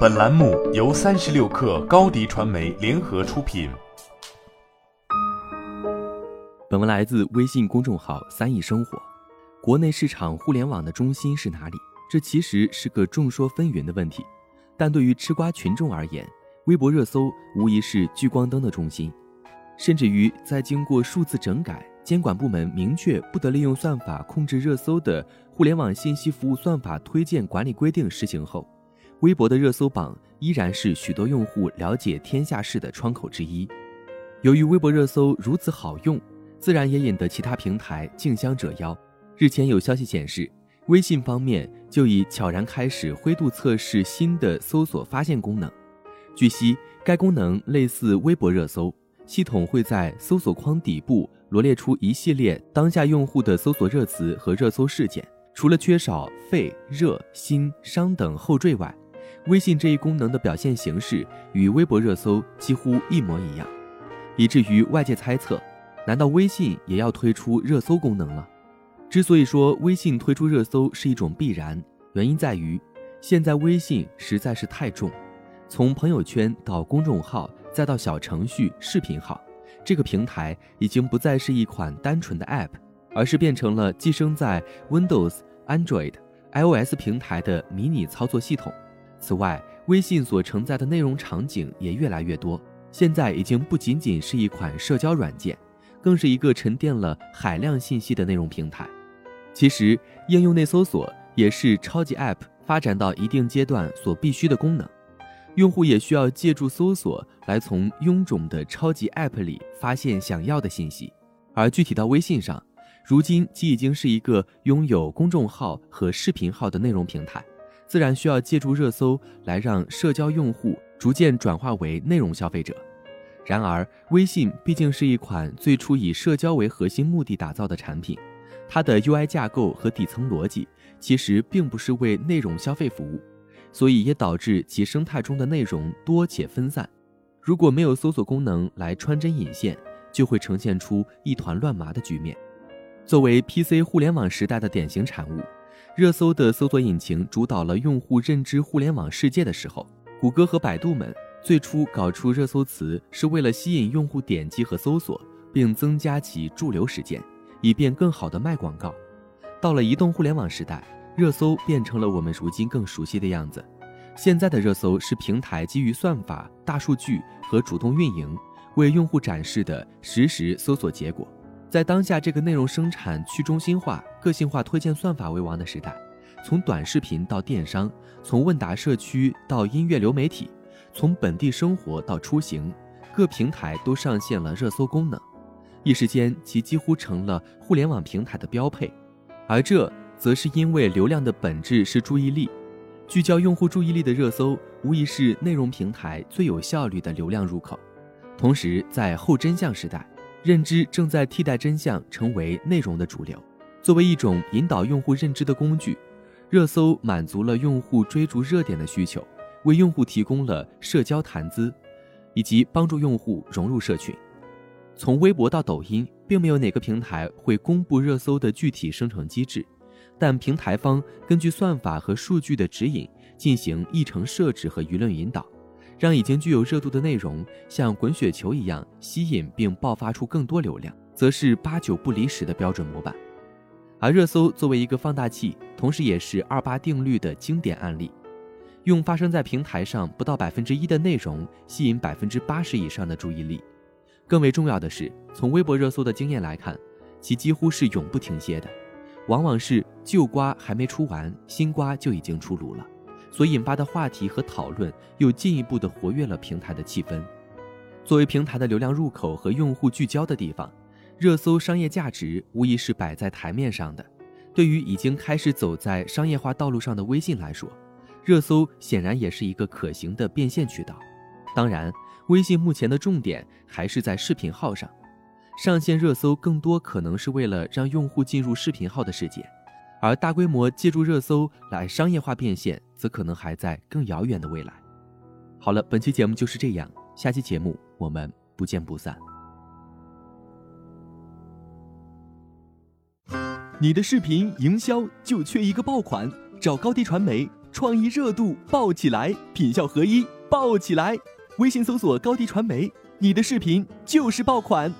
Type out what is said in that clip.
本栏目由三十六氪高低传媒联合出品。本文来自微信公众号“三亿生活”。国内市场互联网的中心是哪里？这其实是个众说纷纭的问题。但对于吃瓜群众而言，微博热搜无疑是聚光灯的中心。甚至于在经过数字整改、监管部门明确不得利用算法控制热搜的《互联网信息服务算法推荐管理规定》实行后，微博的热搜榜依然是许多用户了解天下事的窗口之一。由于微博热搜如此好用，自然也引得其他平台竞相折腰。日前有消息显示，微信方面就已悄然开始灰度测试新的搜索发现功能。据悉，该功能类似微博热搜。系统会在搜索框底部罗列出一系列当下用户的搜索热词和热搜事件，除了缺少沸、热、新、商等后缀外，微信这一功能的表现形式与微博热搜几乎一模一样，以至于外界猜测，难道微信也要推出热搜功能了？之所以说微信推出热搜是一种必然，原因在于现在微信实在是太重，从朋友圈到公众号。再到小程序、视频号，这个平台已经不再是一款单纯的 App，而是变成了寄生在 Windows、Android、iOS 平台的迷你操作系统。此外，微信所承载的内容场景也越来越多，现在已经不仅仅是一款社交软件，更是一个沉淀了海量信息的内容平台。其实，应用内搜索也是超级 App 发展到一定阶段所必须的功能。用户也需要借助搜索来从臃肿的超级 App 里发现想要的信息，而具体到微信上，如今即已经是一个拥有公众号和视频号的内容平台，自然需要借助热搜来让社交用户逐渐转化为内容消费者。然而，微信毕竟是一款最初以社交为核心目的打造的产品，它的 UI 架构和底层逻辑其实并不是为内容消费服务。所以也导致其生态中的内容多且分散。如果没有搜索功能来穿针引线，就会呈现出一团乱麻的局面。作为 PC 互联网时代的典型产物，热搜的搜索引擎主导了用户认知互联网世界的时候，谷歌和百度们最初搞出热搜词是为了吸引用户点击和搜索，并增加其驻留时间，以便更好的卖广告。到了移动互联网时代。热搜变成了我们如今更熟悉的样子。现在的热搜是平台基于算法、大数据和主动运营为用户展示的实时搜索结果。在当下这个内容生产去中心化、个性化推荐算法为王的时代，从短视频到电商，从问答社区到音乐流媒体，从本地生活到出行，各平台都上线了热搜功能。一时间，其几乎成了互联网平台的标配。而这。则是因为流量的本质是注意力，聚焦用户注意力的热搜，无疑是内容平台最有效率的流量入口。同时，在后真相时代，认知正在替代真相成为内容的主流。作为一种引导用户认知的工具，热搜满足了用户追逐热点的需求，为用户提供了社交谈资，以及帮助用户融入社群。从微博到抖音，并没有哪个平台会公布热搜的具体生成机制。但平台方根据算法和数据的指引进行议程设置和舆论引导，让已经具有热度的内容像滚雪球一样吸引并爆发出更多流量，则是八九不离十的标准模板。而热搜作为一个放大器，同时也是二八定律的经典案例，用发生在平台上不到百分之一的内容吸引百分之八十以上的注意力。更为重要的是，从微博热搜的经验来看，其几乎是永不停歇的。往往是旧瓜还没出完，新瓜就已经出炉了，所引发的话题和讨论又进一步的活跃了平台的气氛。作为平台的流量入口和用户聚焦的地方，热搜商业价值无疑是摆在台面上的。对于已经开始走在商业化道路上的微信来说，热搜显然也是一个可行的变现渠道。当然，微信目前的重点还是在视频号上。上线热搜更多可能是为了让用户进入视频号的世界，而大规模借助热搜来商业化变现，则可能还在更遥远的未来。好了，本期节目就是这样，下期节目我们不见不散。你的视频营销就缺一个爆款，找高低传媒，创意热度爆起来，品效合一爆起来。微信搜索高迪传媒，你的视频就是爆款。